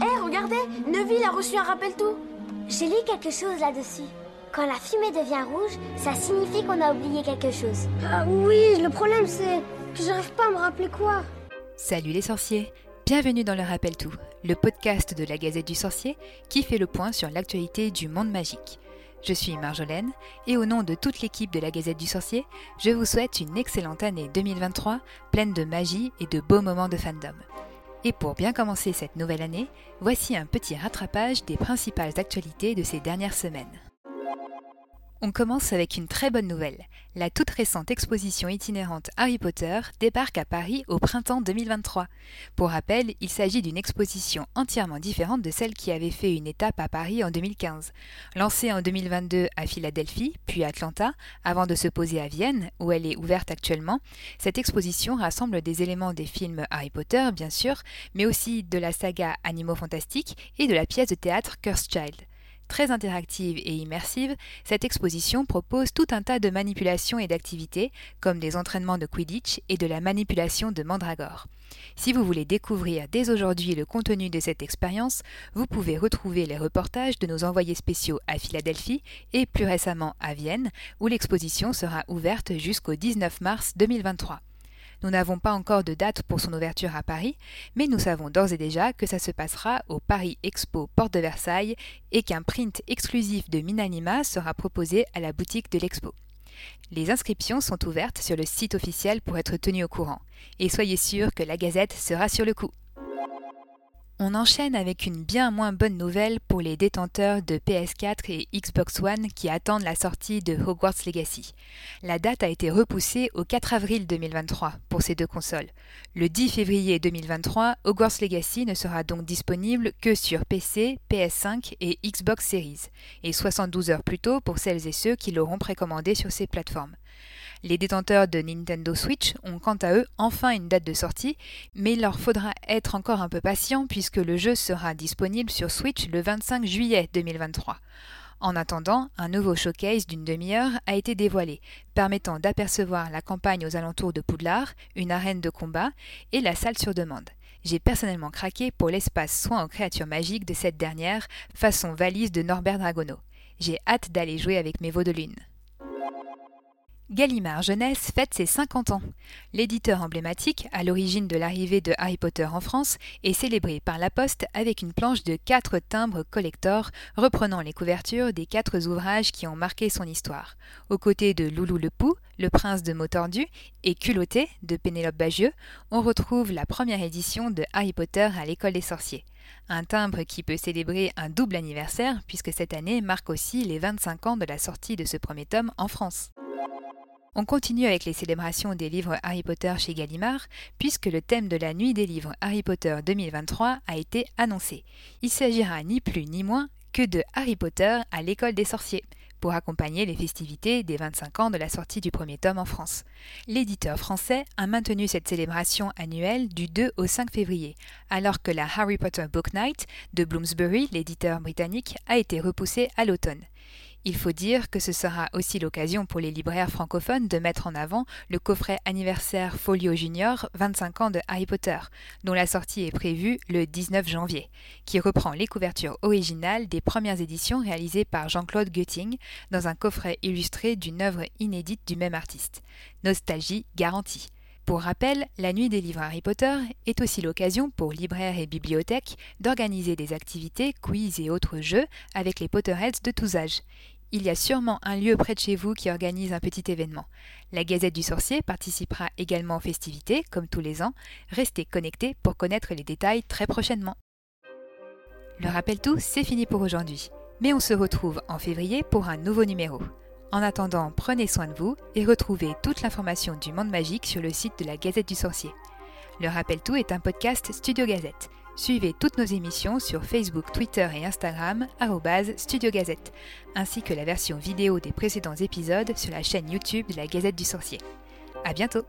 Hé, regardez Neville a reçu un rappel tout J'ai lu quelque chose là-dessus. Quand la fumée devient rouge, ça signifie qu'on a oublié quelque chose. Ah oui, le problème c'est que j'arrive pas à me rappeler quoi. Salut les sorciers Bienvenue dans le Rappel Tout, le podcast de la Gazette du Sorcier qui fait le point sur l'actualité du monde magique. Je suis Marjolaine et au nom de toute l'équipe de la Gazette du Sorcier, je vous souhaite une excellente année 2023 pleine de magie et de beaux moments de fandom. Et pour bien commencer cette nouvelle année, voici un petit rattrapage des principales actualités de ces dernières semaines. On commence avec une très bonne nouvelle. La toute récente exposition itinérante Harry Potter débarque à Paris au printemps 2023. Pour rappel, il s'agit d'une exposition entièrement différente de celle qui avait fait une étape à Paris en 2015. Lancée en 2022 à Philadelphie, puis Atlanta, avant de se poser à Vienne, où elle est ouverte actuellement, cette exposition rassemble des éléments des films Harry Potter, bien sûr, mais aussi de la saga Animaux Fantastiques et de la pièce de théâtre Cursed Child. Très interactive et immersive, cette exposition propose tout un tas de manipulations et d'activités, comme des entraînements de Quidditch et de la manipulation de Mandragore. Si vous voulez découvrir dès aujourd'hui le contenu de cette expérience, vous pouvez retrouver les reportages de nos envoyés spéciaux à Philadelphie et plus récemment à Vienne, où l'exposition sera ouverte jusqu'au 19 mars 2023. Nous n'avons pas encore de date pour son ouverture à Paris, mais nous savons d'ores et déjà que ça se passera au Paris Expo Porte de Versailles et qu'un print exclusif de Minanima sera proposé à la boutique de l'expo. Les inscriptions sont ouvertes sur le site officiel pour être tenu au courant. Et soyez sûr que la Gazette sera sur le coup. On enchaîne avec une bien moins bonne nouvelle pour les détenteurs de PS4 et Xbox One qui attendent la sortie de Hogwarts Legacy. La date a été repoussée au 4 avril 2023 pour ces deux consoles. Le 10 février 2023, Hogwarts Legacy ne sera donc disponible que sur PC, PS5 et Xbox Series, et 72 heures plus tôt pour celles et ceux qui l'auront précommandé sur ces plateformes. Les détenteurs de Nintendo Switch ont quant à eux enfin une date de sortie, mais il leur faudra être encore un peu patient puisque le jeu sera disponible sur Switch le 25 juillet 2023. En attendant, un nouveau showcase d'une demi-heure a été dévoilé, permettant d'apercevoir la campagne aux alentours de Poudlard, une arène de combat et la salle sur demande. J'ai personnellement craqué pour l'espace soin aux créatures magiques de cette dernière, façon valise de Norbert Dragono. J'ai hâte d'aller jouer avec mes veaux de lune. Gallimard Jeunesse fête ses 50 ans. L'éditeur emblématique, à l'origine de l'arrivée de Harry Potter en France, est célébré par la Poste avec une planche de quatre timbres collector reprenant les couvertures des quatre ouvrages qui ont marqué son histoire. Aux côtés de Loulou le Pou, Le Prince de Motordu et Culotté de Pénélope Bagieux, on retrouve la première édition de Harry Potter à l'école des sorciers. Un timbre qui peut célébrer un double anniversaire puisque cette année marque aussi les 25 ans de la sortie de ce premier tome en France. On continue avec les célébrations des livres Harry Potter chez Gallimard, puisque le thème de la nuit des livres Harry Potter 2023 a été annoncé. Il s'agira ni plus ni moins que de Harry Potter à l'école des sorciers, pour accompagner les festivités des 25 ans de la sortie du premier tome en France. L'éditeur français a maintenu cette célébration annuelle du 2 au 5 février, alors que la Harry Potter Book Night de Bloomsbury, l'éditeur britannique, a été repoussée à l'automne. Il faut dire que ce sera aussi l'occasion pour les libraires francophones de mettre en avant le coffret anniversaire Folio Junior 25 ans de Harry Potter, dont la sortie est prévue le 19 janvier, qui reprend les couvertures originales des premières éditions réalisées par Jean-Claude Götting dans un coffret illustré d'une œuvre inédite du même artiste. Nostalgie garantie. Pour rappel, la Nuit des livres Harry Potter est aussi l'occasion pour libraires et bibliothèques d'organiser des activités, quiz et autres jeux avec les Potterheads de tous âges. Il y a sûrement un lieu près de chez vous qui organise un petit événement. La Gazette du Sorcier participera également aux festivités, comme tous les ans. Restez connectés pour connaître les détails très prochainement. Le rappel tout, c'est fini pour aujourd'hui. Mais on se retrouve en février pour un nouveau numéro. En attendant, prenez soin de vous et retrouvez toute l'information du monde magique sur le site de la Gazette du Sorcier. Le Rappel Tout est un podcast Studio Gazette. Suivez toutes nos émissions sur Facebook, Twitter et Instagram, Studio Gazette, ainsi que la version vidéo des précédents épisodes sur la chaîne YouTube de la Gazette du Sorcier. À bientôt!